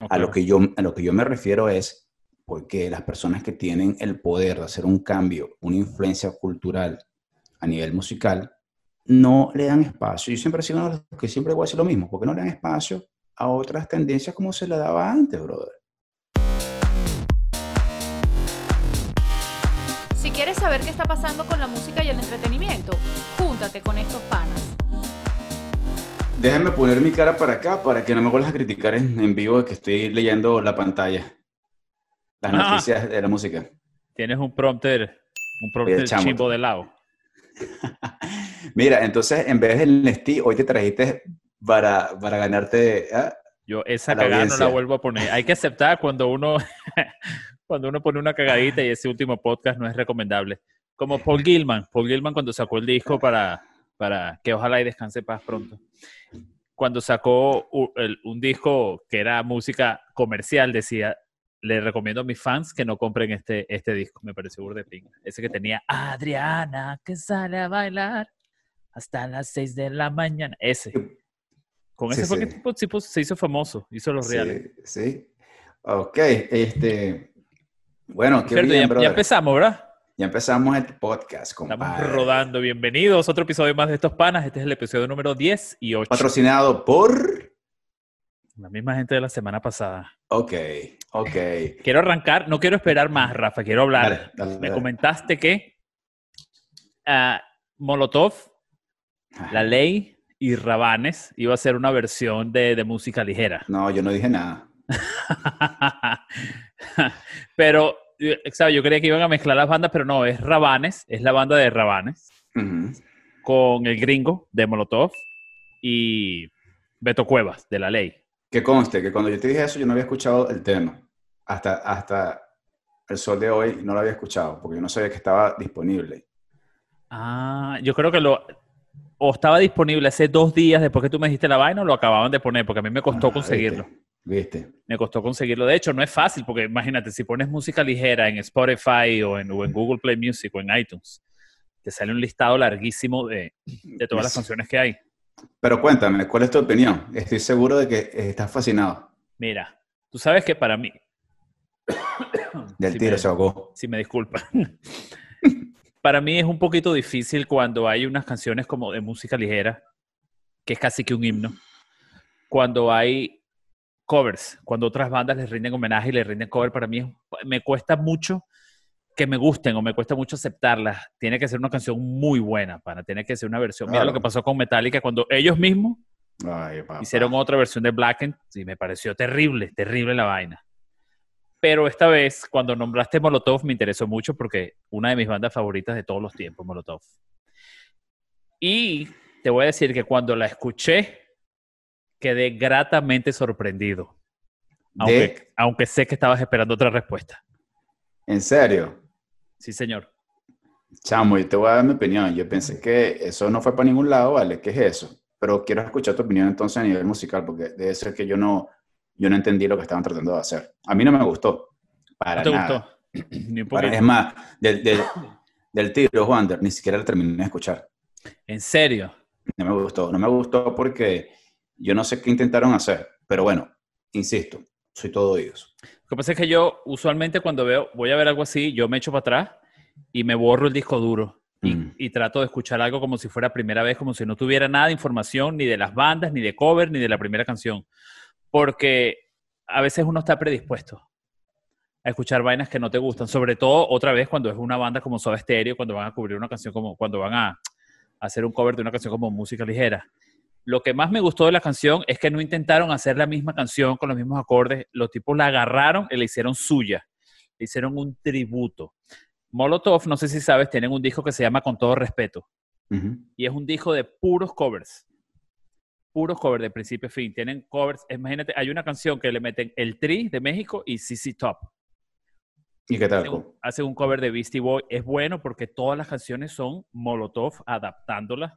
A, lo que yo, a lo que yo me refiero es porque las personas que tienen el poder de hacer un cambio, una influencia cultural a nivel musical, no le dan espacio. Yo siempre he sido uno de los que siempre voy a decir lo mismo, porque no le dan espacio a otras tendencias como se le daba antes, brother. Si quieres saber qué está pasando con la música y el entretenimiento, júntate con estos panas. Déjame poner mi cara para acá para que no me vuelvas a criticar en, vivo que estoy leyendo la pantalla. Las Ah. noticias de la música. Tienes un prompter, un prompter chimbo de lado. Mira, entonces en vez del Nestí, hoy te trajiste para, para ganarte. ¿ah? Yo esa cagada no la vuelvo a poner. Hay que aceptar cuando uno, cuando uno pone una cagadita y ese último podcast no es recomendable. Como Paul Gilman. Paul Gilman cuando sacó el disco para, para que ojalá y descanse paz pronto. Cuando sacó un disco que era música comercial, decía, le recomiendo a mis fans que no compren este, este disco. Me pareció de pinga. Ese que tenía Adriana que sale a bailar hasta las 6 de la mañana. Ese. Con Sí, ese fue sí. que tipo, tipo se hizo famoso, hizo los reales. Sí, sí. Ok, este. Bueno, qué Cierto, bien, ya, ya empezamos, ¿verdad? Ya empezamos el podcast, Estamos compadre. rodando. Bienvenidos otro episodio más de Estos Panas. Este es el episodio número 10 y 8. Patrocinado por. La misma gente de la semana pasada. Ok, ok. Quiero arrancar, no quiero esperar más, Rafa, quiero hablar. Dale, dale, Me comentaste que ah, Molotov, La Ley y Rabanes iba a ser una versión de, de música ligera. No, yo no dije nada. pero, ¿sabes? Yo creía que iban a mezclar las bandas, pero no, es Rabanes, es la banda de Rabanes. Con el gringo de Molotov y Beto Cuevas de la ley. Que conste que cuando yo te dije eso, yo no había escuchado el tema. Hasta, hasta el sol de hoy no lo había escuchado, porque yo no sabía que estaba disponible. Ah, yo creo que lo o estaba disponible hace dos días después que tú me dijiste la vaina o lo acababan de poner, porque a mí me costó Ah, conseguirlo. ¿Viste? ¿Viste? Me costó conseguirlo. De hecho, no es fácil, porque imagínate, si pones música ligera en Spotify o en, o en Google Play Music o en iTunes, te sale un listado larguísimo de, de todas las canciones que hay. Pero cuéntame, ¿cuál es tu opinión? Estoy seguro de que estás fascinado. Mira, tú sabes que para mí... Del Si tiro me- se ahogó. si me disculpa. Para mí es un poquito difícil cuando hay unas canciones como de música ligera, que es casi que un himno. Cuando hay covers, cuando otras bandas les rinden homenaje y les rinden cover, para mí me cuesta mucho que me gusten o me cuesta mucho aceptarlas. Tiene que ser una canción muy buena, para tiene que ser una versión. Mira lo que pasó con Metallica cuando ellos mismos Ay. Hicieron otra versión de Blackened y me pareció terrible, terrible la vaina. Pero esta vez, cuando nombraste Molotov, me interesó mucho porque una de mis bandas favoritas de todos los tiempos, Molotov. Y te voy a decir que cuando la escuché, quedé gratamente sorprendido. Aunque, De- aunque sé que estabas esperando otra respuesta. ¿En serio? Sí, señor. Chamo, yo te voy a dar mi opinión. Yo pensé que eso no fue para ningún lado, ¿vale? ¿Qué es eso? Pero quiero escuchar tu opinión entonces a nivel musical, porque debe ser que yo no, yo no entendí lo que estaban tratando de hacer. A mí no me gustó. Para ¿No te nada. gustó? Ni un Para- es más, del, del, del tiro, Wander, ni siquiera lo terminé de escuchar. En serio. No me gustó. No me gustó porque yo no sé qué intentaron hacer. Pero bueno, insisto, soy todo oídos. Lo que pasa es que yo usualmente cuando veo, voy a ver algo así, yo me echo para atrás y me borro el disco duro y, Mm. y trato de escuchar algo como si fuera primera vez, como si no tuviera nada de información ni de las bandas, ni de cover, ni de la primera canción. Porque a veces uno está predispuesto a escuchar vainas que no te gustan, sobre todo otra vez cuando es una banda como Soda Stereo, cuando van a cubrir una canción como, cuando van a hacer un cover de una canción como música ligera. Lo que más me gustó de la canción es que no intentaron hacer la misma canción con los mismos acordes. Los tipos la agarraron y la hicieron suya. Le hicieron un tributo. Molotov, no sé si sabes, tienen un disco que se llama Con todo respeto. Y es un disco de puros covers. Puros covers de principio a fin. Tienen covers. Imagínate, hay una canción que le meten el Tri de México y CC Top. ¿Y qué tal? Hacen un, hacen un cover de Beastie Boy. Es bueno porque todas las canciones son Molotov adaptándolas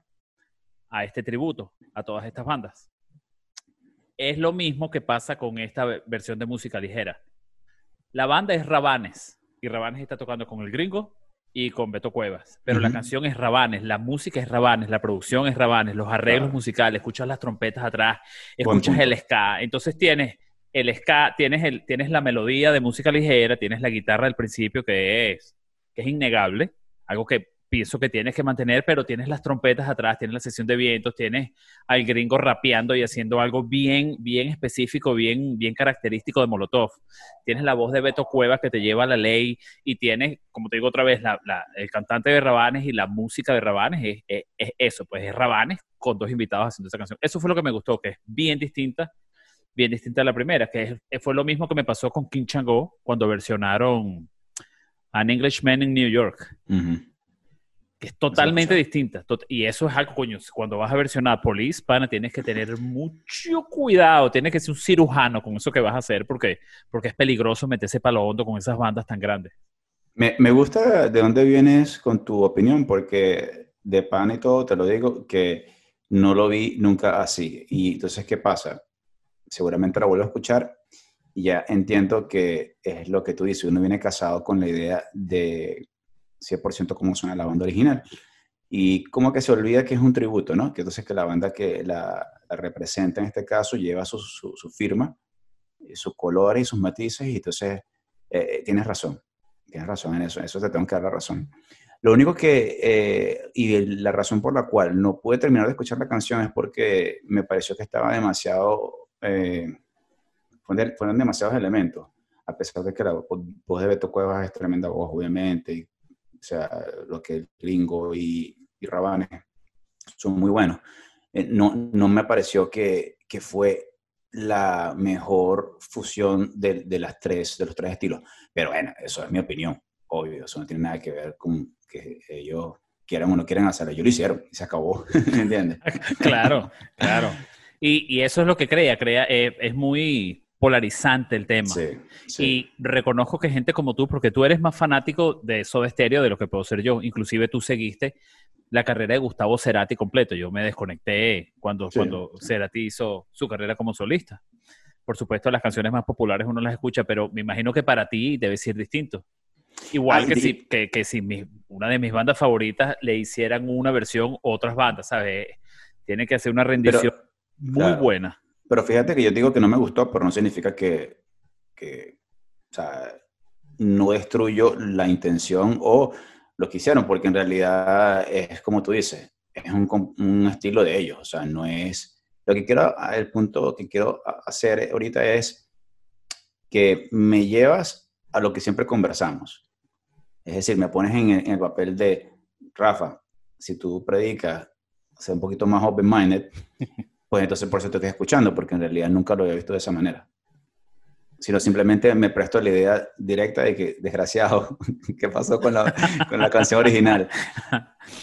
a este tributo, a todas estas bandas. Es lo mismo que pasa con esta ve- versión de música ligera. La banda es Rabanes y Rabanes está tocando con el gringo y con Beto Cuevas, pero la canción es Rabanes, la música es Rabanes, la producción es Rabanes, los arreglos musicales, escuchas las trompetas atrás, escuchas el ska, entonces tienes el ska, tienes, el, tienes la melodía de música ligera, tienes la guitarra del principio que es, que es innegable, algo que pienso que tienes que mantener, pero tienes las trompetas atrás, tienes la sesión de vientos, tienes al gringo rapeando y haciendo algo bien, bien específico, bien, bien característico de Molotov. Tienes la voz de Beto Cuevas que te lleva a la ley y tienes, como te digo otra vez, la, el cantante de Rabanes y la música de Rabanes es, es, eso, pues es Rabanes con dos invitados haciendo esa canción. Eso fue lo que me gustó, que es bien distinta, bien distinta a la primera, que fue lo mismo que me pasó con King Chango cuando versionaron An Englishman in New York que es totalmente distinta. Y eso es algo, coño, cuando vas a versionar Police, pana, tienes que tener mucho cuidado, tienes que ser un cirujano con eso que vas a hacer, porque, porque es peligroso meterse para lo hondo con esas bandas tan grandes. Me, me, gusta de dónde vienes con tu opinión, porque de pan y todo, te lo digo, que no lo vi nunca así. Y entonces, ¿qué pasa? Seguramente la vuelvo a escuchar y ya entiendo que es lo que tú dices, uno viene casado con la idea de 100% como suena la banda original. Y como que se olvida que es un tributo, ¿no? Que entonces que la banda que la, representa en este caso lleva su, su, firma, sus colores y sus matices, y entonces eh, eh, tienes razón, tienes razón en eso, eso te tengo que dar la razón. Lo único que, eh, y la razón por la cual no pude terminar de escuchar la canción es porque me pareció que estaba demasiado, eh, fueron demasiados elementos, a pesar de que la voz de Beto Cuevas es tremenda voz, obviamente, y o sea, lo que Gringo y, y Rabanes son muy buenos. Eh, no, no me pareció que, que fue la mejor fusión de, de, las tres, de los tres estilos. Pero bueno, eso es mi opinión, obvio, eso no tiene nada que ver con que ellos quieran o no quieran hacerlo. Yo lo hicieron y se acabó, ¿me entiendes? claro, claro. Y, y, eso es lo que crea, crea eh, es muy polarizante el tema. Y reconozco que gente como tú, porque tú eres más fanático de Soda Stereo de lo que puedo ser yo. Inclusive tú seguiste la carrera de Gustavo Cerati completo. Yo me desconecté cuando, cuando Cerati hizo su carrera como solista. Por supuesto, las canciones más populares uno las escucha, pero me imagino que para ti debe ser distinto. Igual que, si, que, que si una de mis bandas favoritas le hicieran una versión otras bandas, ¿sabes? Tiene que hacer una rendición muy buena. Pero fíjate que yo digo que no me gustó, pero no significa que, que o sea, no destruyó la intención o lo que hicieron, porque en realidad es como tú dices, es un, un estilo de ellos, o sea, no es... Lo que quiero, el punto que quiero hacer ahorita es que me llevas a lo que siempre conversamos. Es decir, me pones en el, papel de, Rafa, si tú predicas, sea un poquito más open-minded, pues entonces por eso te estoy escuchando, porque en realidad nunca lo había visto de esa manera. Sino simplemente me presto la idea directa de que, desgraciado, ¿qué pasó con la, con la canción original?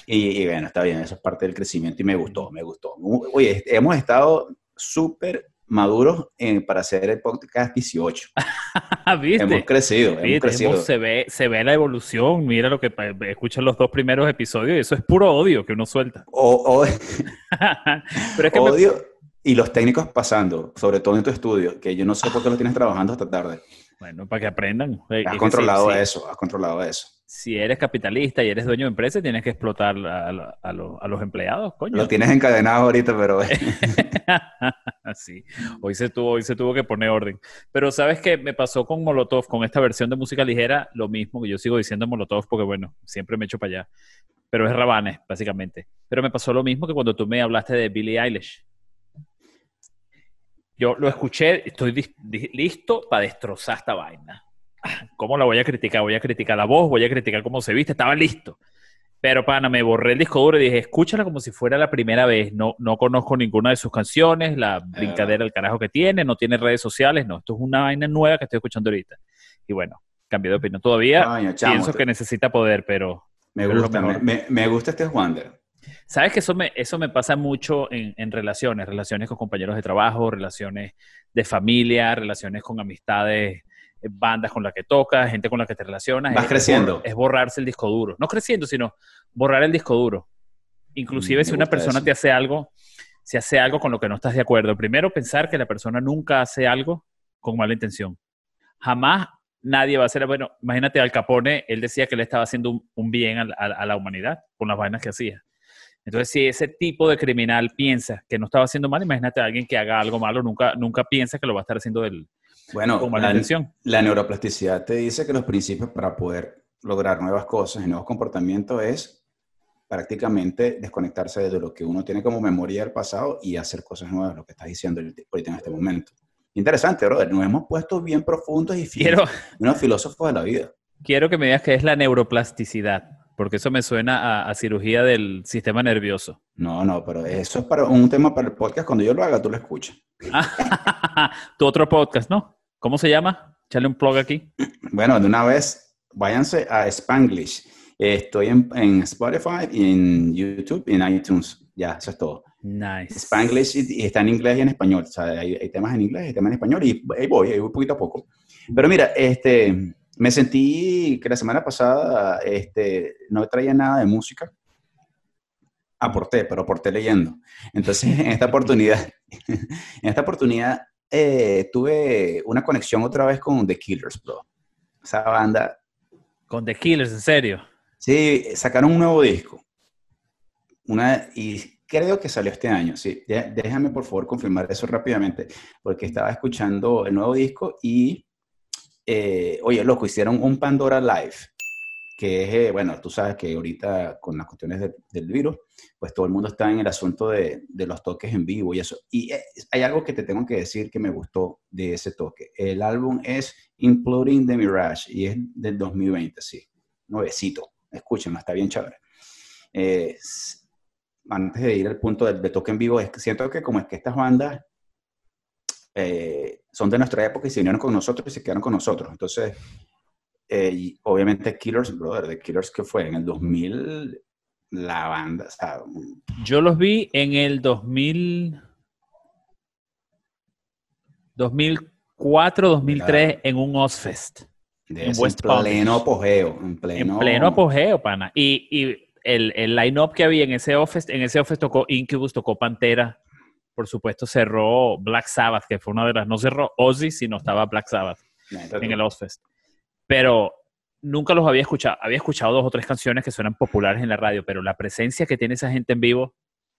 Y, y, bueno, está bien, eso es parte del crecimiento y me gustó, me gustó. Oye, hemos estado súper maduros para hacer el podcast 18. ¿Viste? Hemos crecido, hemos crecido. se, ve, se ve la evolución. Mira lo que escuchan los dos primeros episodios y eso es puro odio que uno suelta. O, Pero es que odio y los técnicos pasando, sobre todo en tu estudio, que yo no sé por qué lo tienes trabajando hasta tarde. Bueno, para que aprendan. Has controlado eso, has controlado eso si eres capitalista y eres dueño de empresa, tienes que explotar a, los empleados, coño. Lo tienes encadenado ahorita, pero... sí, hoy se, tuvo, hoy se tuvo que poner orden. Pero ¿sabes qué? Me pasó con Molotov, con esta versión de música ligera, lo mismo que yo sigo diciendo Molotov porque, bueno, siempre me echo para allá. Pero es Rabanes, básicamente. Pero me pasó lo mismo que cuando tú me hablaste de Billie Eilish. Yo lo escuché, estoy listo para destrozar esta vaina ¿Cómo la voy a criticar? Voy a criticar la voz, voy a criticar cómo se viste, estaba listo. Pero, pana, me borré el disco duro y dije, escúchala como si fuera la primera vez. No, no conozco ninguna de sus canciones, la brincadera, el carajo que tiene, no tiene redes sociales, no. Esto es una vaina nueva que estoy escuchando ahorita. Y bueno, cambié de opinión. Todavía pienso que necesita poder, pero... Me gusta, me, me, gusta este Wander. Sabes que eso me, eso me pasa mucho en, en, relaciones, relaciones con compañeros de trabajo, relaciones de familia, relaciones con amistades bandas con las que tocas, gente con la que te relacionas. Vas creciendo. es borrarse el disco duro. No creciendo, sino borrar el disco duro. Inclusive mm, si una persona te hace algo, si hace algo con lo que no estás de acuerdo, primero pensar que la persona nunca hace algo con mala intención. Jamás nadie va a hacer, bueno, imagínate Al Capone, él decía que le estaba haciendo un, bien a, la humanidad con las vainas que hacía. Entonces, si ese tipo de criminal piensa que no estaba haciendo mal, imagínate a alguien que haga algo malo, nunca, nunca piensa que lo va a estar haciendo del, Bueno, con la, neuroplasticidad te dice que los principios para poder lograr nuevas cosas y nuevos comportamientos es prácticamente desconectarse de lo que uno tiene como memoria del pasado y hacer cosas nuevas, lo que estás diciendo ahorita en este momento. Interesante, brother. Nos hemos puesto bien profundos y Quiero, unos filósofos de la vida. quiero que me digas qué es la neuroplasticidad, porque eso me suena a, a cirugía del sistema nervioso. No, no, pero eso es para un tema para el podcast. Cuando yo lo haga, tú lo escuchas. tu otro podcast, ¿no? ¿Cómo se llama? Échale un plug aquí. Bueno, de una vez, váyanse a Spanglish. Estoy en, en Spotify, en YouTube en iTunes. Ya, eso es todo. Nice. Spanglish y, y está en inglés y en español. O sea, hay, hay temas en inglés y temas en español y ahí voy, ahí voy poquito a poco. Pero mira, este, me sentí que la semana pasada este, no traía nada de música. Aporté, pero aporté leyendo. Entonces, en esta oportunidad, en esta oportunidad eh, tuve una conexión otra vez con The Killers, bro. Esa banda Con The Killers, en serio. Sí, sacaron un nuevo disco. Una, y creo que salió este año, sí. Dé- Déjame por favor confirmar eso rápidamente, porque estaba escuchando el nuevo disco y, eh, oye, loco, hicieron un Pandora Live, que es, eh, bueno, tú sabes que ahorita con las cuestiones de- del virus, pues todo el mundo está en el asunto de, los toques en vivo y eso. Y eh, hay algo que te tengo que decir que me gustó de ese toque. El álbum es Imploding the Mirage y es del 2020, sí. Nuevecito. Escúchenlo, está bien chévere. Eh, antes de ir al punto del de toque en vivo, es siento que como es que estas bandas son de nuestra época y se vinieron con nosotros y se quedaron con nosotros. Entonces, eh, y obviamente Killers, brother, de Killers que fue en el 2000, la banda, o sea, Yo los vi en el 2000, 2004, 2003 en un Ozfest. En West en pleno Palm apogeo, en pleno, En pleno apogeo, pana. Y, y el, el line-up que había en ese Ozfest, en ese Ozfest tocó Incubus, tocó Pantera. Por supuesto, cerró Black Sabbath, que fue una de las... No cerró Ozzy, sino estaba Black Sabbath en el Ozfest. Pero nunca los había escuchado. Había escuchado dos o tres canciones que suenan populares en la radio, pero la presencia que tiene esa gente en vivo,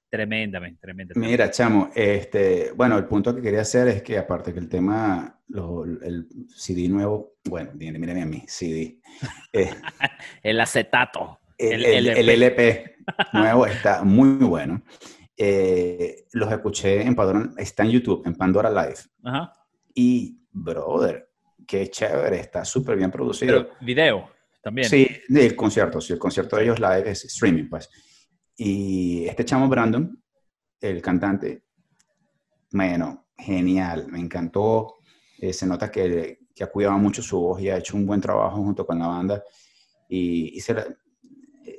tremendamente, tremenda. Mira, chamo, este, bueno, el punto que quería hacer es que aparte que el tema, lo- el CD nuevo, bueno, miren, a mí, CD, eh, El acetato. el, El el- el LP nuevo está muy bueno. Eh, los escuché en Pandora, está en YouTube, en Pandora Live. Ajá. Y, brother, qué chévere, está súper bien producido. Pero video también. Sí, del concierto, sí, el concierto de ellos live es streaming, pues. Y este chamo Brandon, el cantante, bueno, genial, me encantó. Eh, se nota que, que ha cuidado mucho su voz y ha hecho un buen trabajo junto con la banda. Y, y se la-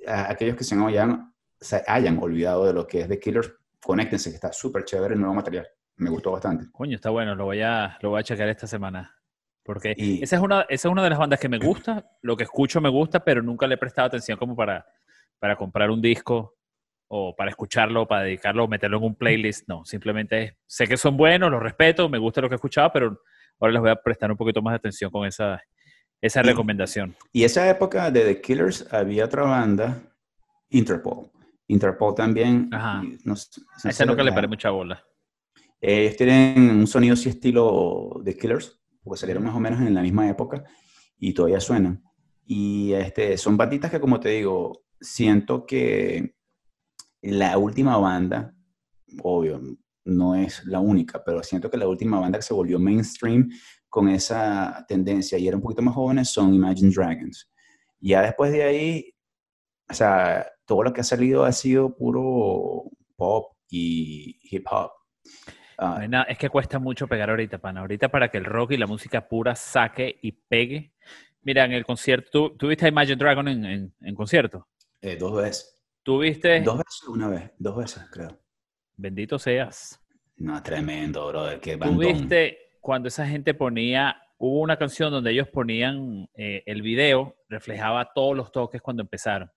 a aquellos que se hayan, se hayan olvidado de lo que es The Killers, conéctense, que está súper chévere el nuevo material. Me gustó bastante. Coño, está bueno, lo voy a, lo voy a checar esta semana. Porque Y- esa, es una, esa es una de las bandas que me gusta, lo que escucho me gusta, pero nunca le he prestado atención como para, para comprar un disco o para escucharlo, para dedicarlo meterlo en un playlist. No, simplemente sé que son buenos, los respeto, me gusta lo que he escuchado, pero ahora les voy a prestar un poquito más de atención con esa, esa recomendación. Y esa época de The Killers había otra banda, Interpol. Interpol también. Ajá. no no esa nunca le paré mucha bola. Ellos tienen un sonido así estilo The Killers, porque salieron más o menos en la misma época y todavía suenan. Y este, son banditas que, como te digo, siento que la última banda, obvio, no es la única, pero siento que la última banda que se volvió mainstream con esa tendencia y era un poquito más jóvenes son Imagine Dragons. Ya después de ahí, o sea, todo lo que ha salido ha sido puro pop y hip hop. Ah, No hay nada- es que cuesta mucho pegar ahorita, pana. Ahorita para que el rock y la música pura saque y pegue. Mira, en el concierto, ¿tú, tú viste a Imagine Dragon en, en- en concierto? eh, dos veces. ¿Tú viste? Dos veces, una vez. Dos veces, creo. Bendito seas. No, tremendo, brother. Qué ¿Tú bandón. viste cuando esa gente ponía, hubo una canción donde ellos ponían eh, el video, reflejaba todos los toques cuando empezaron.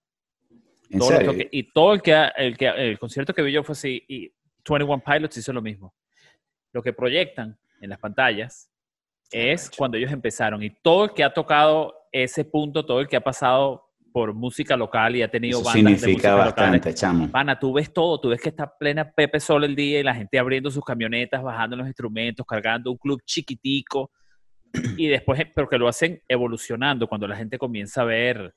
¿En Todos los serio? toques. y todo el que, el que el concierto que vi yo fue así, y 21 Pilots hizo lo mismo. Lo que proyectan en las pantallas es cuando ellos empezaron. Y todo el que ha tocado ese punto, todo el que ha pasado por música local y ha tenido Eso bandas de significa música locales, bastante, chamo. Pana, tú ves todo, tú ves que está plena Pepe Sol el día y la gente abriendo sus camionetas, bajando los instrumentos, cargando un club chiquitico. y después, porque lo hacen evolucionando, cuando la gente comienza a ver,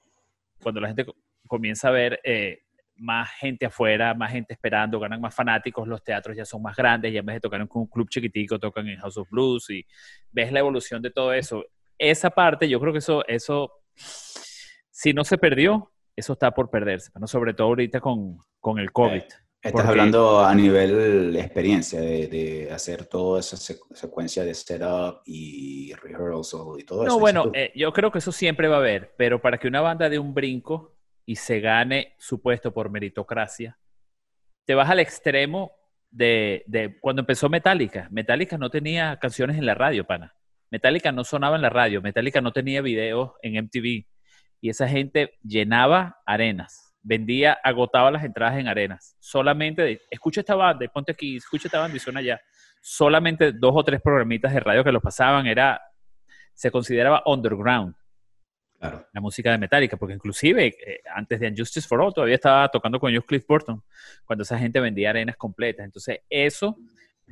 cuando la gente comienza a ver eh, más gente afuera, más gente esperando, ganan más fanáticos, los teatros ya son más grandes, ya en vez de tocar en un club chiquitico, tocan en House of Blues y ves la evolución de todo eso. Esa parte, yo creo que eso, eso si no se perdió, eso está por perderse, ¿no? sobre todo ahorita con, con el COVID. Eh, estás hablando a nivel de experiencia, de, hacer toda esa secuencia de setup y rehearsal y todo eso. No, bueno, eh, yo creo que eso siempre va a haber, pero para que una banda dé un brinco y se gane su puesto por meritocracia, te vas al extremo de, de, cuando empezó Metallica. Metallica no tenía canciones en la radio, pana. Metallica no sonaba en la radio, Metallica no tenía videos en MTV y esa gente llenaba arenas, vendía, agotaba las entradas en arenas. Solamente, escucha esta banda, ponte aquí, escucha esta banda y suena allá. Solamente dos o tres programitas de radio que lo pasaban era, se consideraba underground. La música de Metallica, porque inclusive eh, antes de Unjustice for All todavía estaba tocando con Cliff Burton, cuando esa gente vendía arenas completas. Entonces, eso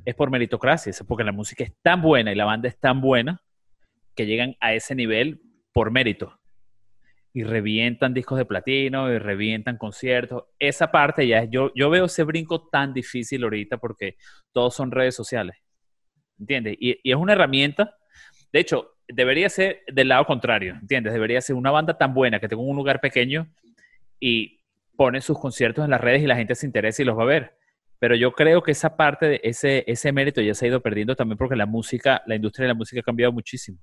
es por meritocracia, es porque la música es tan buena y la banda es tan buena que llegan a ese nivel por mérito y revientan discos de platino y revientan conciertos. Esa parte ya es, yo, yo veo ese brinco tan difícil ahorita porque todos son redes sociales. ¿Entiendes? Y, es una herramienta, de hecho, debería ser del lado contrario, ¿entiendes? Debería ser una banda tan buena que tenga un lugar pequeño y pone sus conciertos en las redes y la gente se interesa y los va a ver. Pero yo creo que esa parte, de ese, ese mérito ya se ha ido perdiendo también porque la música, la industria de la música ha cambiado muchísimo.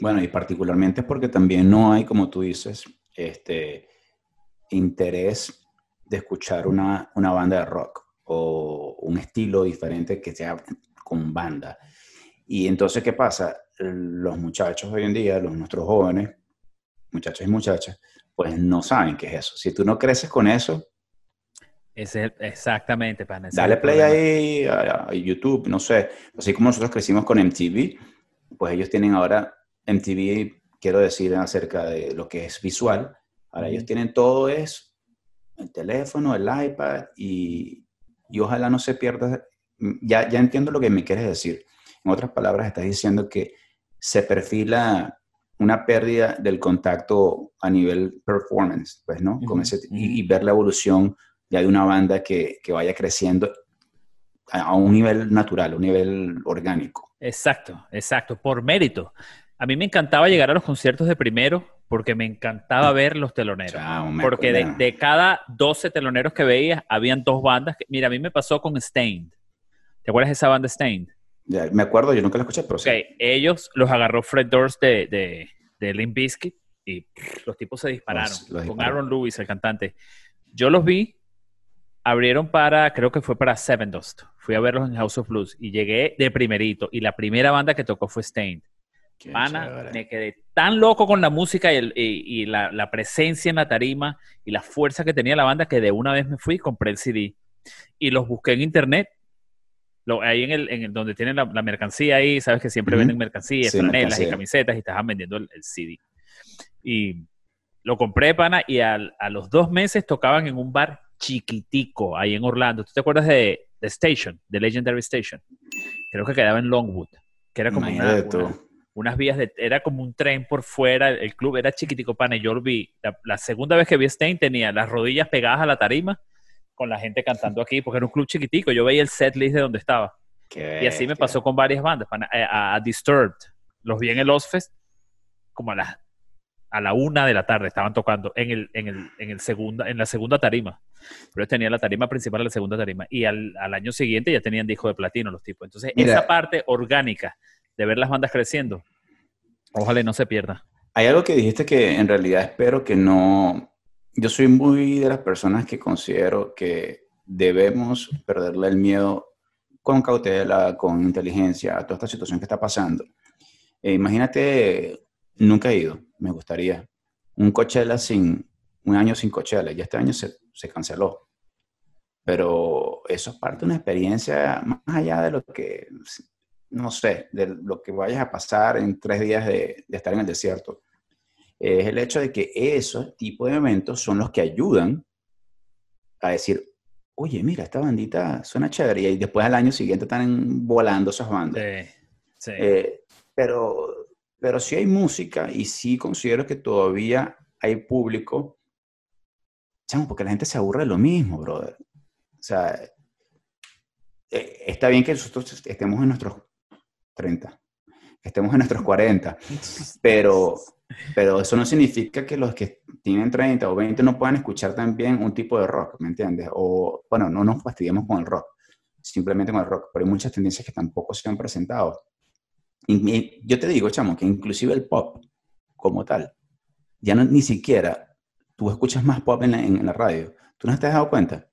Bueno, y particularmente porque también no hay, como tú dices, este interés de escuchar una, una banda de rock o un estilo diferente que sea con banda. Y entonces, ¿qué pasa? Los muchachos hoy en día, los nuestros jóvenes, muchachos y muchachas, pues no saben qué es eso. Si tú no creces con eso... Es exactamente, para Dale play ahí a, a, YouTube, no sé. Así como nosotros crecimos con MTV, pues ellos tienen ahora MTV, quiero decir acerca de lo que es visual. Ahora ellos tienen todo es el teléfono, el iPad y, y ojalá no se pierda. Ya, ya entiendo lo que me quieres decir. En otras palabras, estás diciendo que se perfila una pérdida del contacto a nivel performance, pues, ¿no? y, ver la evolución ya de una banda que, que vaya creciendo a, un nivel natural, a un nivel orgánico. Exacto, exacto, por mérito. A mí me encantaba llegar a los conciertos de primero porque me encantaba mm. ver los teloneros. porque de, cada 12 teloneros que veía, habían dos bandas. Que, mira, a mí me pasó con Stained. ¿Te acuerdas de esa banda Stained? Me acuerdo, yo nunca la escuché, pero sí. Ellos los agarró Fred Durst de, de, de Limp Bizkit y los tipos se dispararon. con Aaron Lewis, el cantante. Yo los vi, abrieron para, creo que fue para Seven Dust. Fui a verlos en House of Blues y llegué de primerito. Y la primera banda que tocó fue Stained me quedé tan loco con la música y, la, presencia en la tarima y la fuerza que tenía la banda que de una vez me fui y compré el CD. Y los busqué en internet. Lo, ahí en el, donde tienen la, mercancía ahí, sabes que siempre venden mercancías, franelas y camisetas y estaban vendiendo el, CD. Y lo compré, pana, y a los dos meses tocaban en un bar chiquitico ahí en Orlando. ¿Tú te acuerdas de The Station, The Legendary Station? Creo que quedaba en Longwood, que era como una, unas vías de, era como un tren por fuera, el club era chiquitico, pana, y yo vi, la, segunda vez que vi Stein tenía las rodillas pegadas a la tarima con la gente cantando aquí, porque era un club chiquitico, yo veía el set list de donde estaba. y así me pasó con varias bandas, eh, a, Disturbed, los vi en el Ozfest como a la, a la una de la tarde, estaban tocando en, el, en, el, en, el segunda, en la segunda tarima, pero tenía la tarima principal la segunda tarima, y al, al año siguiente ya tenían disco de platino los tipos. Entonces, esa parte orgánica de ver las bandas creciendo. Ojalá no se pierda. Hay algo que dijiste que en realidad espero que no... Yo soy muy de las personas que considero que debemos perderle el miedo con cautela, con inteligencia a toda esta situación que está pasando. Eh, imagínate, nunca he ido, me gustaría, un Coachella sin, un año sin Coachella, ya este año se, se canceló. Pero eso es parte de una experiencia más allá de lo que no sé, de lo que vayas a pasar en tres días de, estar en el desierto, es el hecho de que esos tipos de eventos son los que ayudan a decir, oye, mira, esta bandita suena chévere, y después al año siguiente están volando esas bandas. Sí, sí. Eh, pero pero sí hay música y sí considero que todavía hay público, chamo, porque la gente se aburre de lo mismo, brother. O sea, eh, está bien que nosotros estemos en nuestros 30, que estemos en nuestros 40, pero, pero eso no significa que los que tienen 30 o 20 no puedan escuchar también un tipo de rock, ¿me entiendes? O, bueno, no nos fastidiemos con el rock, simplemente con el rock, pero hay muchas tendencias que tampoco se han presentado. Y, yo te digo, chamo, que inclusive el pop como tal, ya no, ni siquiera tú escuchas más pop en la, en la radio. ¿Tú no te has dado cuenta?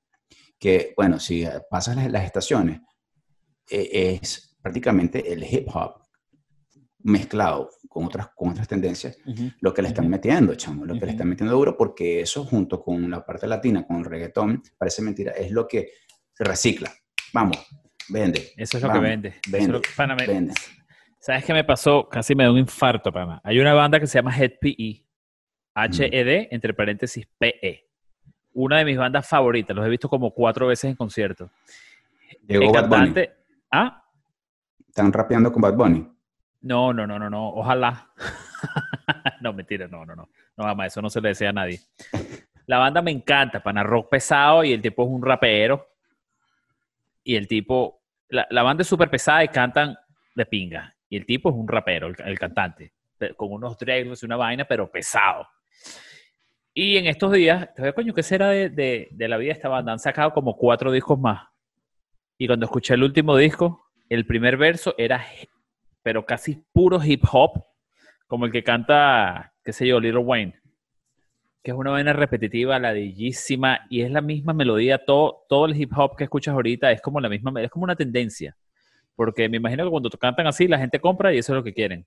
que, bueno, si pasas las, estaciones, eh, es prácticamente el hip hop mezclado con otras, con otras tendencias, lo que le están metiendo, chamo, lo que le están metiendo duro, porque eso junto con la parte latina, con el reggaetón, parece mentira, es lo que recicla. Vamos, vende. Eso es lo que vende. Vende, vende. ¿Sabes qué me pasó? Casi me da un infarto, pana. Hay una banda que se llama Head PE, H-E-D, entre paréntesis, P-E una de mis bandas favoritas. Los he visto como cuatro veces en concierto. Llegó el cantante. ¿Ah? ¿Están rapeando con Bad Bunny? No, no, no, no, no. Ojalá. no, mentira, no, no, no. No, mamá, eso no se le desea a nadie. La banda me encanta, pana rock pesado y el tipo es un rapero. Y el tipo, la, banda es súper pesada y cantan de pinga. Y el tipo es un rapero, el, cantante, con unos dreadlocks y una vaina, pero pesado. Y en estos días, coño, ¿qué será de, de, la vida de esta banda? Han sacado como cuatro discos más. Y cuando escuché el último disco, el primer verso era, pero casi puro hip hop, como el que canta, qué sé yo, Little Wayne. Que es una vaina repetitiva, ladillísima, y es la misma melodía. Todo, todo el hip hop que escuchas ahorita es como la misma, es como una tendencia. Porque me imagino que cuando cantan así, la gente compra y eso es lo que quieren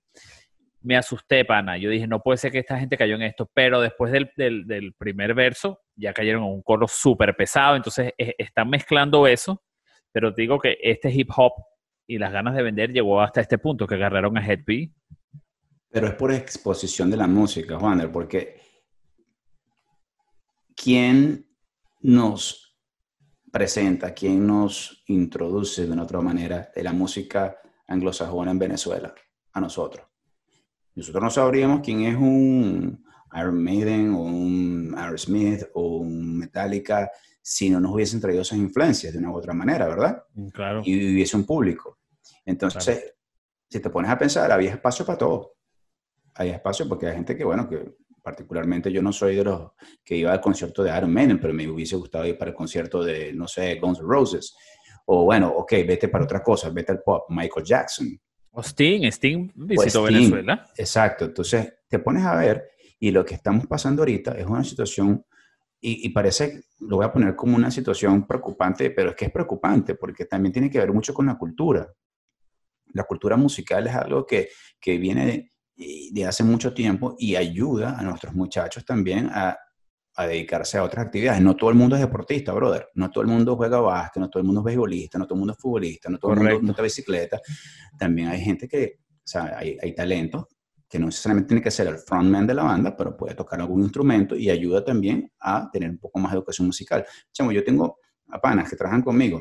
me asusté, pana. Yo dije, no puede ser que esta gente cayó en esto, pero después del, del, primer verso ya cayeron en un coro súper pesado, entonces están mezclando eso, pero digo que este hip hop y las ganas de vender llegó hasta este punto, que agarraron a Head Pero es por exposición de la música, Juaner, porque ¿quién nos presenta, quién nos introduce de una otra manera de la música anglosajona en Venezuela? A nosotros. Nosotros no sabríamos quién es un Iron Maiden o un Aerosmith o un Metallica si no nos hubiesen traído esas influencias de una u otra manera, ¿verdad? Mm, claro. Y hubiese un público. Entonces, si te pones a pensar, había espacio para todo. Había espacio porque hay gente que, bueno, que particularmente yo no soy de los que iba al concierto de Iron Maiden, pero me hubiese gustado ir para el concierto de, no sé, Guns N' Roses. O bueno, ok, vete para otra cosa, vete al pop, Michael Jackson. O Sting, Sting visitó Venezuela. Exacto, entonces te pones a ver y lo que estamos pasando ahorita es una situación, y, parece, lo voy a poner como una situación preocupante, pero es que es preocupante porque también tiene que ver mucho con la cultura. La cultura musical es algo que, que viene de, de hace mucho tiempo y ayuda a nuestros muchachos también a a dedicarse a otras actividades. No todo el mundo es deportista, brother. No todo el mundo juega básquet, no todo el mundo es beisbolista, no todo el mundo es futbolista, no todo el mundo monta bicicleta. También hay gente que, o sea, hay, hay talentos que no necesariamente tiene que ser el frontman de la banda, pero puede tocar algún instrumento y ayuda también a tener un poco más de educación musical. Chamo, yo tengo a panas que trabajan conmigo,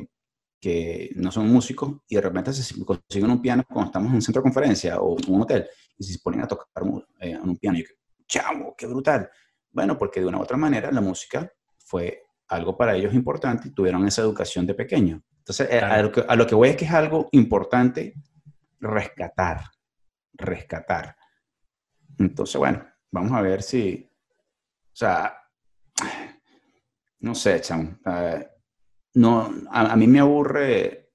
que no son músicos y de repente se consiguen un piano cuando estamos en un centro de conferencia o en un hotel y se ponen a tocar eh, un piano y yo, chamo, qué brutal bueno, porque de una u otra manera la música fue algo para ellos importante y tuvieron esa educación de pequeño. Entonces, eh, a, lo que, voy es que es algo importante rescatar, rescatar. Entonces, bueno, vamos a ver si, o sea, no sé, chamo, no, a, mí me aburre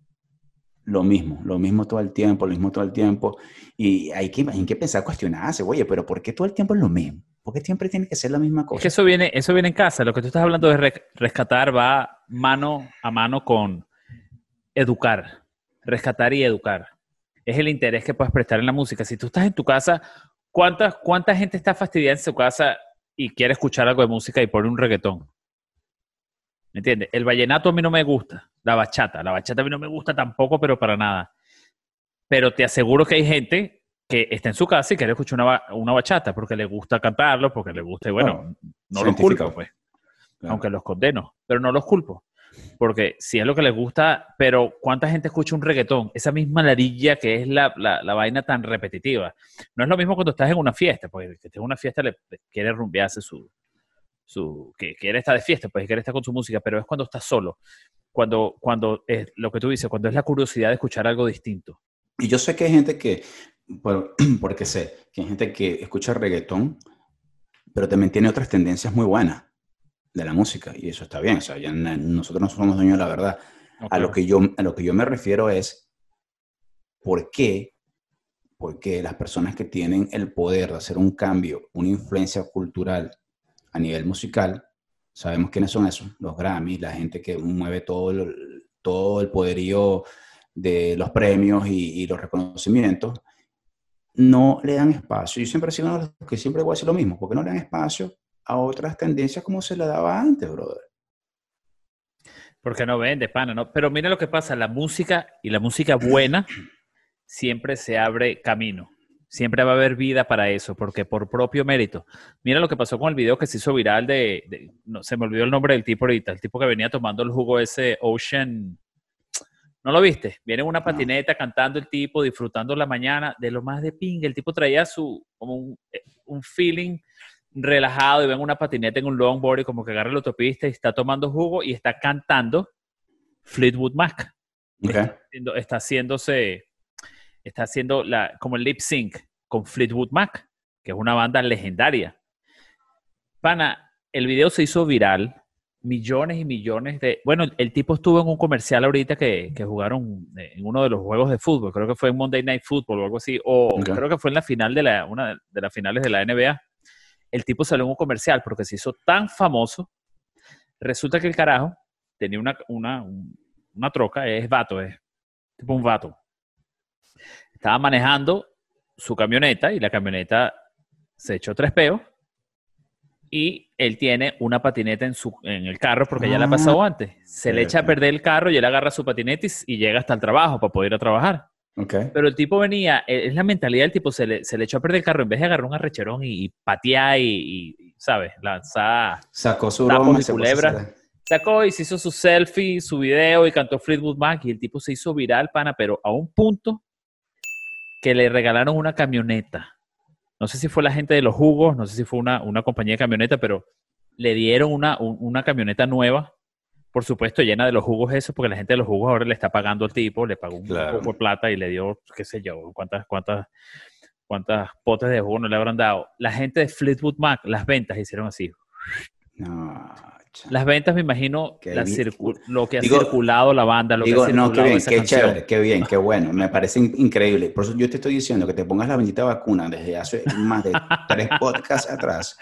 lo mismo, lo mismo todo el tiempo, lo mismo todo el tiempo, y hay que, hay que pensar, cuestionarse, oye, pero ¿por qué todo el tiempo es lo mismo? porque siempre tiene que ser la misma cosa. Es que eso viene, eso viene en casa. Lo que tú estás hablando de rescatar va mano a mano con educar. Rescatar y educar. Es el interés que puedes prestar en la música. Si tú estás en tu casa, ¿cuánta, cuánta gente está fastidiada en su casa y quiere escuchar algo de música y pone un reggaetón? ¿Me entiendes? El vallenato a mí no me gusta. La bachata. La bachata a mí no me gusta tampoco, pero para nada. Pero te aseguro que hay gente que está en su casa y quiere escuchar una, una bachata porque le gusta cantarlo, porque le gusta, y bueno, no, los culpo, pues. Aunque los condeno, pero no los culpo. Porque si es lo que les gusta, pero ¿cuánta gente escucha un reggaetón? Esa misma ladilla que es la, la, la vaina tan repetitiva. No es lo mismo cuando estás en una fiesta, porque que estés en una fiesta le, quiere rumbearse su, su, que quiere estar de fiesta, pues quiere estar con su música, pero es cuando estás solo, cuando, cuando es lo que tú dices, cuando es la curiosidad de escuchar algo distinto. Y yo sé que hay gente que, por- porque sé que hay gente que escucha reggaetón, pero también tiene otras tendencias muy buenas de la música, y eso está bien, o sea, ya nosotros no somos dueños de la verdad. A lo, que yo, a lo que yo me refiero es, ¿por qué? Porque las personas que tienen el poder de hacer un cambio, una influencia cultural a nivel musical, sabemos quiénes son esos, los Grammys, la gente que mueve todo el, todo el poderío de los premios y, y los reconocimientos, no le dan espacio. Yo siempre los que siempre voy a decir lo mismo, porque no le dan espacio a otras tendencias como se le daba antes, brother. Porque no vende, pana, ¿no? Pero mira lo que pasa, la música y la música buena siempre se abre camino. Siempre va a haber vida para eso, porque por propio mérito. Mira lo que pasó con el video que se hizo viral de, de- no, se me olvidó el nombre del tipo ahorita, el tipo que venía tomando el jugo ese Ocean. ¿No lo viste? Viene en una patineta cantando el tipo, disfrutando la mañana, de lo más de pinga. El tipo traía su, como un, eh, un feeling relajado y ven una patineta en un longboard y como que agarra la autopista y está tomando jugo y está cantando Fleetwood Mac. Está, haciendo- está haciéndose, está haciendo la, como el lip sync con Fleetwood Mac, que es una banda legendaria. Pana, el video se hizo viral, millones y millones de... Bueno, el tipo estuvo en un comercial ahorita que, que jugaron eh, en uno de los juegos de fútbol, creo que fue en Monday Night Football o algo así, o creo que fue en la final de la, una de las finales de la NBA. El tipo salió en un comercial porque se hizo tan famoso. Resulta que el carajo tenía una, una, un- una troca, es vato, es tipo un vato. Estaba manejando su camioneta y la camioneta se echó tres peos y él tiene una patineta en, su, en el carro porque ya le ha pasado antes. Se le echa a perder el carro y él agarra su patineta y, y llega hasta el trabajo para poder ir a trabajar. ¿Ok? Pero el tipo venía, eh, es la mentalidad del tipo, se le, se le echó a perder el carro en vez de agarrar un arrecherón y, y patear y, y, ¿sabes? Lanzar. Sacó su broma y y se puso a culebras. hacer- Sacó y se hizo su selfie, su video y cantó Fleetwood Mac y el tipo se hizo viral, pana, pero a un punto que le regalaron una camioneta. No sé si fue la gente de los jugos, no sé si fue una, una compañía de camioneta, pero le dieron una, un- una camioneta nueva, por supuesto llena de los jugos eso, porque la gente de los jugos ahora le está pagando al tipo, le pagó un Claro. poco de plata y le dio, qué sé yo, cuántas, cuántas, cuántas potes de jugo no le habrán dado. La gente de Fleetwood Mac, las ventas hicieron así. No, Las ventas, me imagino, la lo que ha Digo- circulado la banda, lo Digo, que ha no, qué bien, esa qué canción. chévere, qué bien, qué bueno. Me parece in- increíble. Por eso yo te estoy diciendo que te pongas la bendita vacuna desde hace más de tres podcasts atrás.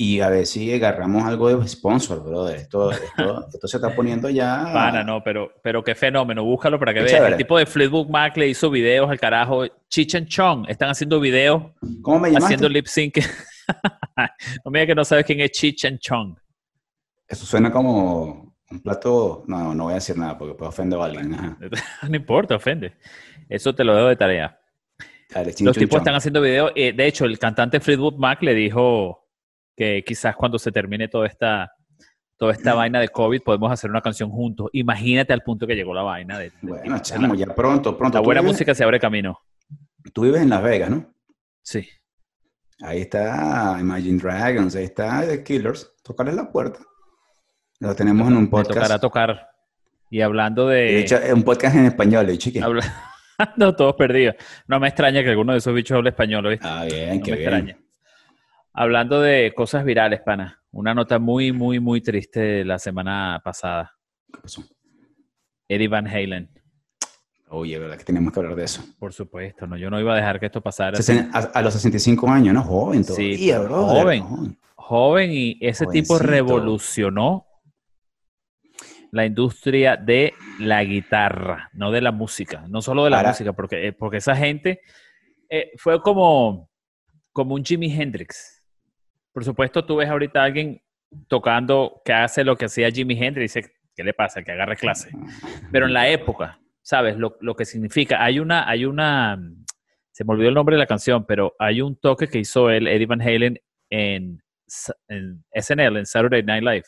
Y a ver si agarramos algo de sponsor, brother. Esto, esto, esto se está poniendo ya. Pana, no, pero, pero qué fenómeno, búscalo para que veas. El tipo de Fleetwood Mac le hizo videos al carajo. Cheech and Chong están haciendo videos, ¿Cómo me llamaste? haciendo lip sync. no me digas que no sabes quién es Cheech and Chong. Eso suena como un plato. No, no voy a decir nada porque puedo ofender a alguien. Ajá. no importa, ofende. Eso te lo dejo de tarea. Dale, chin, Los chun, tipos chon. están haciendo videos. eh, de hecho, el cantante Fleetwood Mac le dijo que quizás cuando se termine toda esta, toda esta vaina de COVID podemos hacer una canción juntos. Imagínate al punto que llegó la vaina. De, de- Bueno, de- chamo, ya pronto, pronto. la buena vives- música se abre camino. Tú vives en Las Vegas, ¿no? Sí. Ahí está Imagine Dragons, ahí está The Killers. Tocarles la puerta. Lo tenemos en un Me tocará podcast. tocar. Y hablando De de... hecho, un podcast en español, de hecho, que- habla- no, todos perdidos. No me extraña que alguno de esos bichos hable español, ¿oíste? Ah, bien, No qué me bien. extraña. Hablando de cosas virales, pana. Una nota muy, muy, muy triste de la semana pasada. ¿Qué pasó? Eddie Van Halen. Oye, ¿verdad que tenemos que hablar de eso? Por supuesto, no, yo no iba a dejar que esto pasara. A, a los 65 años, ¿no? Joven Sí, todavía, pero brother, joven. joven. Joven y ese tipo revolucionó la industria de la guitarra, no de la música, no solo de la Ahora- música, porque, eh, porque esa gente eh, fue como, como un Jimi Hendrix. Por supuesto, tú ves ahorita a alguien tocando que hace lo que hacía Jimi Hendrix dice, ¿qué le pasa? Que agarre clase. Pero en la época, ¿sabes? Lo, lo que significa. Hay una, hay una, se me olvidó el nombre de la canción, pero hay un toque que hizo él, Eddie Van Halen, en, SNL, en Saturday Night Live.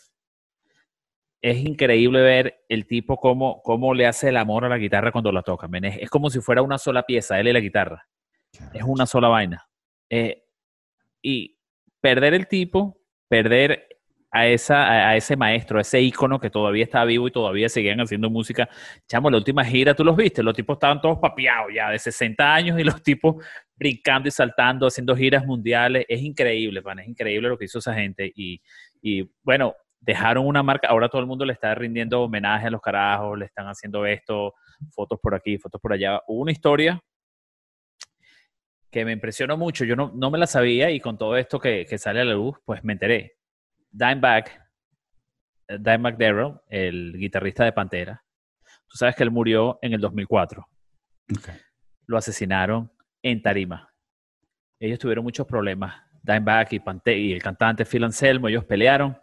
es increíble ver el tipo cómo, cómo le hace el amor a la guitarra cuando la toca. es como si fuera una sola pieza, él y la guitarra. Es una sola vaina. Eh, y perder el tipo, perder a, esa, a, ese maestro, a ese ícono que todavía está vivo y todavía seguían haciendo música. Chamo, la última gira, tú los viste, los tipos estaban todos papiados ya de 60 años y los tipos brincando y saltando, haciendo giras mundiales. Es increíble, pan, es increíble lo que hizo esa gente. Y, y bueno, dejaron una marca, ahora todo el mundo le está rindiendo homenaje a los carajos, le están haciendo esto, fotos por aquí, fotos por allá. Hubo una historia que me impresionó mucho, yo no, no me la sabía y con todo esto que, que sale a la luz, pues me enteré. Dimebag, eh, Dimebag Darrell, el guitarrista de Pantera, tú sabes que él murió en el 2004. Ok. Lo asesinaron en Tarima. Ellos tuvieron muchos problemas. Dimebag y, y el cantante Phil Anselmo, ellos pelearon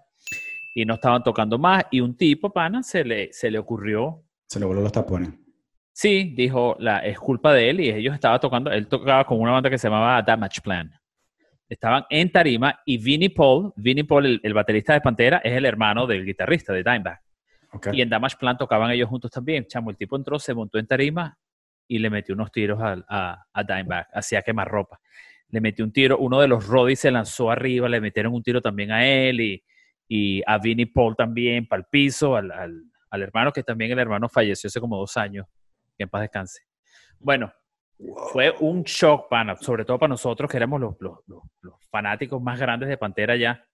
y no estaban tocando más. Y un tipo, pana, se le, se le ocurrió Se le voló los tapones. Sí, dijo, la, es culpa de él y ellos estaban tocando, él tocaba con una banda que se llamaba Damage Plan. Estaban en tarima y Vinnie Paul, Vinnie Paul, el, el baterista de Pantera, es el hermano del guitarrista de Dimebag. Y en Damage Plan tocaban ellos juntos también. Chamo, el tipo entró, se montó en tarima y le metió unos tiros a, a, a Dimebag, hacía quemar ropa. Le metió un tiro, uno de los Roddies se lanzó arriba, le metieron un tiro también a él y, y a Vinnie Paul también para el piso, al, al, al hermano que también el hermano falleció hace como dos años, que en paz descanse. Bueno, fue un shock, pana, sobre todo para nosotros que éramos los, los, los, los fanáticos más grandes de Pantera ya.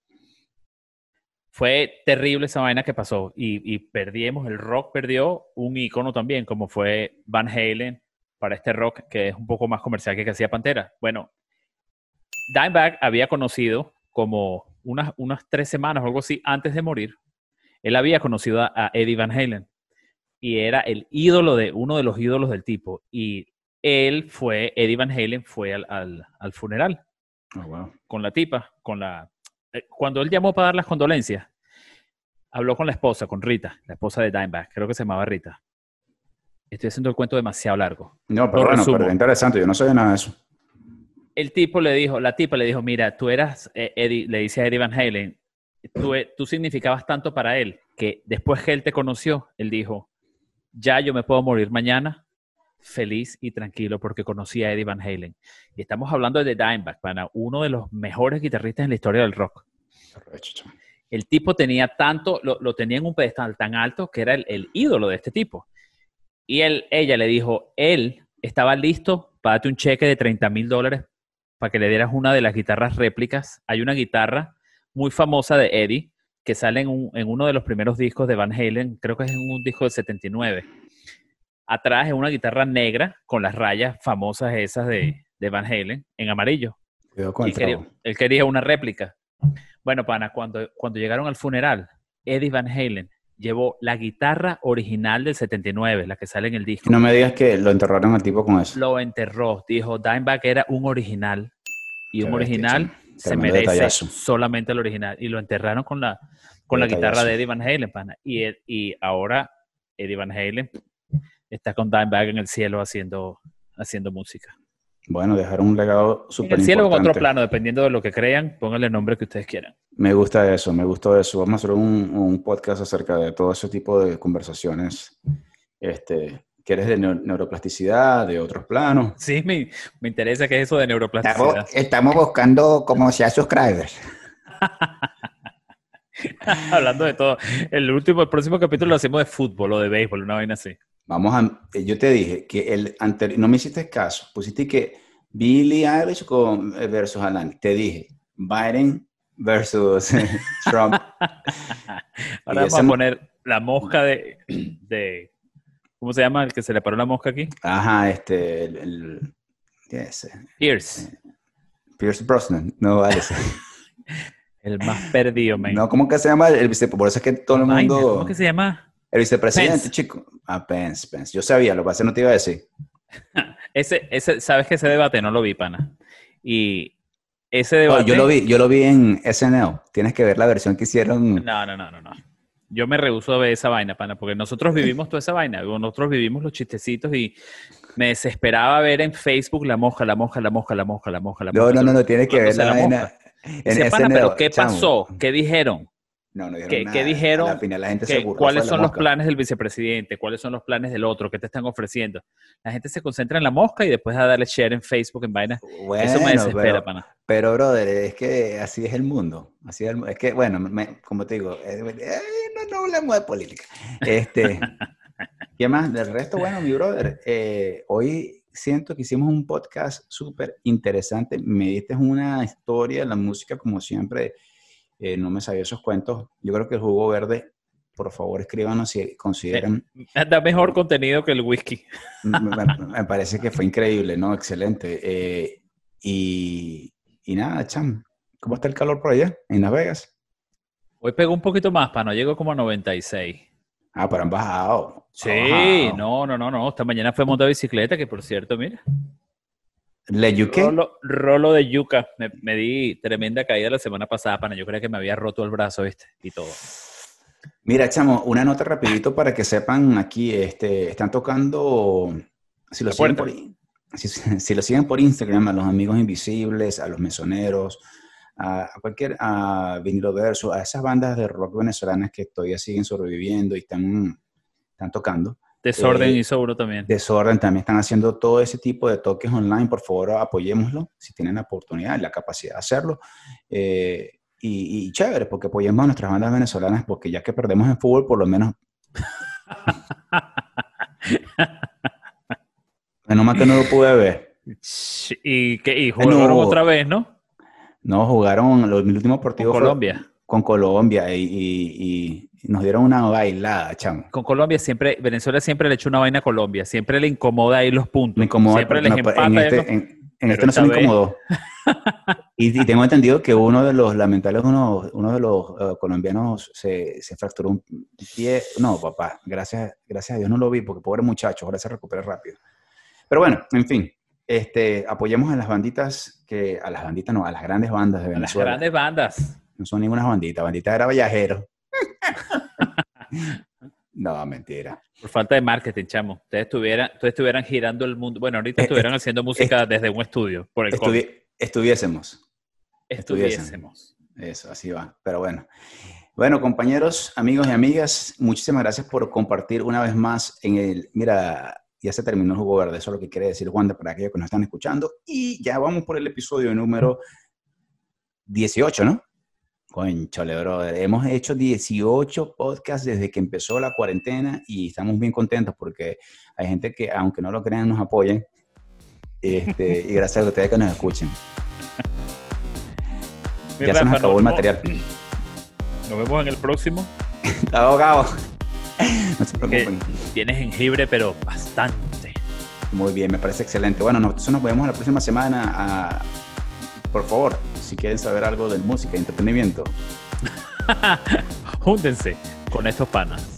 Fue terrible esa vaina que pasó y, y perdimos, el rock perdió un icono también, como fue Van Halen para este rock que es un poco más comercial que que hacía Pantera. Bueno, Dimebag había conocido como unas, unas tres semanas o algo así antes de morir, él había conocido a Eddie Van Halen y era el ídolo de uno de los ídolos del tipo. Y él fue, Eddie Van Halen fue al, al, al funeral Oh, wow. con la tipa, con la... eh, Cuando él llamó para dar las condolencias, habló con la esposa, con Rita, la esposa de Dimebag, creo que se llamaba Rita. Estoy haciendo el cuento demasiado largo. No, pero Lo bueno, resumo. pero interesante. Yo no sabía nada de eso. El tipo le dijo, la tipa le dijo, mira, tú eras, eh, Eddie, le dice a Eddie Van Halen, tú, eh, tú significabas tanto para él que después que él te conoció, él dijo, ya yo me puedo morir mañana feliz y tranquilo porque conocí a Eddie Van Halen. Y estamos hablando de Dimebag, pana, uno de los mejores guitarristas en la historia del rock. El tipo tenía tanto, lo, lo tenía en un pedestal tan alto que era el, el ídolo de este tipo. Y él, ella le dijo, él estaba listo para darte un cheque de 30 mil dólares para que le dieras una de las guitarras réplicas. Hay una guitarra muy famosa de Eddie que sale en, un- en uno de los primeros discos de Van Halen, creo que es en un disco del 79. Atrás es una guitarra negra con las rayas famosas esas de, de Van Halen en amarillo. Cuidado con quería- él quería una réplica. Bueno, pana, cuando, cuando llegaron al funeral, Eddie Van Halen llevó la guitarra original del 79, la que sale en el disco. No me digas que lo enterraron al tipo con eso. Lo enterró. Dijo, Dimebag era un original. Y Qué un original. Se merece detallazo. solamente el original. Y lo enterraron con la, con la guitarra de Eddie Van Halen, pana. Y, y ahora Eddie Van Halen está con Dimebag en el cielo haciendo, haciendo música. Bueno, dejaron un legado En súper el cielo o en otro plano, dependiendo de lo que crean, pónganle el nombre que ustedes quieran. Me gusta eso, me gustó eso. Vamos a hacer un, un podcast acerca de todo ese tipo de conversaciones. Este, que eres de neu- neuroplasticidad, de otros planos. Sí, me, me interesa que es eso de neuroplasticidad. Estamos, estamos buscando como sea subscribers. Hablando de todo. El último, el próximo capítulo lo hacemos de fútbol o de béisbol, una vaina así. Vamos a, eh, yo te dije que el anterior, no me hiciste caso, pusiste que Billie Eilish con, eh, versus Alan. Te dije, Biden versus Trump. Ahora Y vamos a poner la mosca de, de- ¿Cómo se llama el que se le paró la mosca aquí? Ajá, este, el, el- ¿qué es ese? Pierce. Pierce Brosnan. No, vale. El más perdido, man. No, ¿cómo que se llama? El vice, por eso es que todo el mundo... ¿Cómo que se llama? El vicepresidente, Pence. chico. Ah, Pence, Pence. Yo sabía, lo que pasa no te iba a decir. Ese, ese, ¿Sabes que ese debate no lo vi, pana? Y ese Oh, debate... yo lo vi, yo lo vi en SNL. Tienes que ver la versión que hicieron. No, no, no, no, no. Yo me rehuso a ver esa vaina, pana, porque nosotros vivimos toda esa vaina. Nosotros vivimos los chistecitos y me desesperaba ver en Facebook la mosca, la mosca, la mosca, la mosca, la mosca, la No, mosca. no, no, no, tienes que ver la vaina. En pana, pero ¿qué pasó? ¿Qué dijeron? No, no dijeron ¿Qué, nada. dijeron? Al final la gente se ¿Qué- burló, ¿Cuáles son los planes del vicepresidente? ¿Cuáles son los planes del otro? ¿Qué te están ofreciendo? La gente se concentra en la mosca y después a darle share en Facebook, en vainas. Bueno, Eso me desespera, pero, pana. pero, brother, es que así es el mundo. Así es, el es que, bueno, me- como te digo, eh, eh, no, no hablemos de política. Este, ¿Qué más? Del resto, bueno, mi brother, eh, hoy siento que hicimos un podcast súper interesante. Me diste una historia de la música, como siempre. Eh, no me sabía esos cuentos. Yo creo que el jugo verde, por favor, escríbanos si consideran. Da mejor contenido que el whisky. me, parece que fue increíble, ¿no? Excelente. Eh, y, y nada, cham, ¿cómo está el calor por allá, en Las Vegas? Hoy pegó un poquito más, pana. Llego como a 96. Ah, pero han bajado. Sí, Han bajado. no, no, no, no. Esta mañana fue a montar bicicleta, que por cierto, mira. ¿Le? Rolo, rolo de yuca. Me, me di tremenda caída la semana pasada, pana. Yo creía que me había roto el brazo, ¿viste? Y todo. Mira, chamo, una nota rapidito para que sepan aquí, este, están tocando, si lo, siguen por, si, si lo siguen por Instagram, a los amigos invisibles, a los mesoneros, a, a cualquier, a Vinilo Verso, a esas bandas de rock venezolanas que todavía siguen sobreviviendo y están, están tocando. Desorden Eh, hizo uno también. Desorden también están haciendo todo ese tipo de toques online, por favor apoyémoslo, si tienen la oportunidad y la capacidad de hacerlo. Eh, y, y chévere, porque apoyemos a nuestras bandas venezolanas, porque ya que perdemos en fútbol, por lo menos... Menos mal que no lo pude ver. Y, que, y jugaron no. otra vez, ¿no? No, jugaron, los, el último Con partido fue Colombia. con Colombia y, y- y nos dieron una bailada, chamo. Con Colombia siempre, Venezuela siempre le echa una vaina a Colombia. Siempre le incomoda ahí los puntos. Me incomoda, Siempre les no, empata. en este, los- en, este no se me incomodó. Y, y tengo entendido que uno de los lamentables, uno, uno de los eh, colombianos se, se fracturó un pie. No, papá, gracias, gracias a Dios no lo vi, porque pobre muchacho, ahora se recupera rápido. Pero bueno, en fin, este, apoyemos a las banditas, que a las banditas no, a las grandes bandas de a las Venezuela. grandes bandas. No son ninguna bandita, bandita era Vallajero. No, mentira. Por falta de marketing, chamo. Ustedes estuvieran, ustedes estuvieran girando el mundo. Bueno, ahorita Eh, estuvieran haciendo música desde un estudio. Por el COVID. Estuvi- estuviésemos. Estuviésemos. Eso, así va. Pero bueno. Bueno, compañeros, amigos y amigas, muchísimas gracias por compartir una vez más en el. Mira, ya se terminó el jugo verde, eso es lo que quiere decir Wanda para aquellos que nos están escuchando. Y ya vamos por el episodio número 18, ¿no? Conchole, brother. Hemos hecho 18 podcasts desde que empezó la cuarentena y estamos bien contentos porque hay gente que, aunque no lo crean, nos apoyan. Este, y gracias a ustedes que nos escuchen. Mi Ya se nos acabó el material. Nos vemos en el próximo. Está ahogado. No se preocupen. tienes jengibre, pero bastante. Muy bien, me parece excelente. Bueno, nosotros nos vemos la próxima semana. ah, por favor, si quieren saber algo de música y entretenimiento, Júntense con estos panas.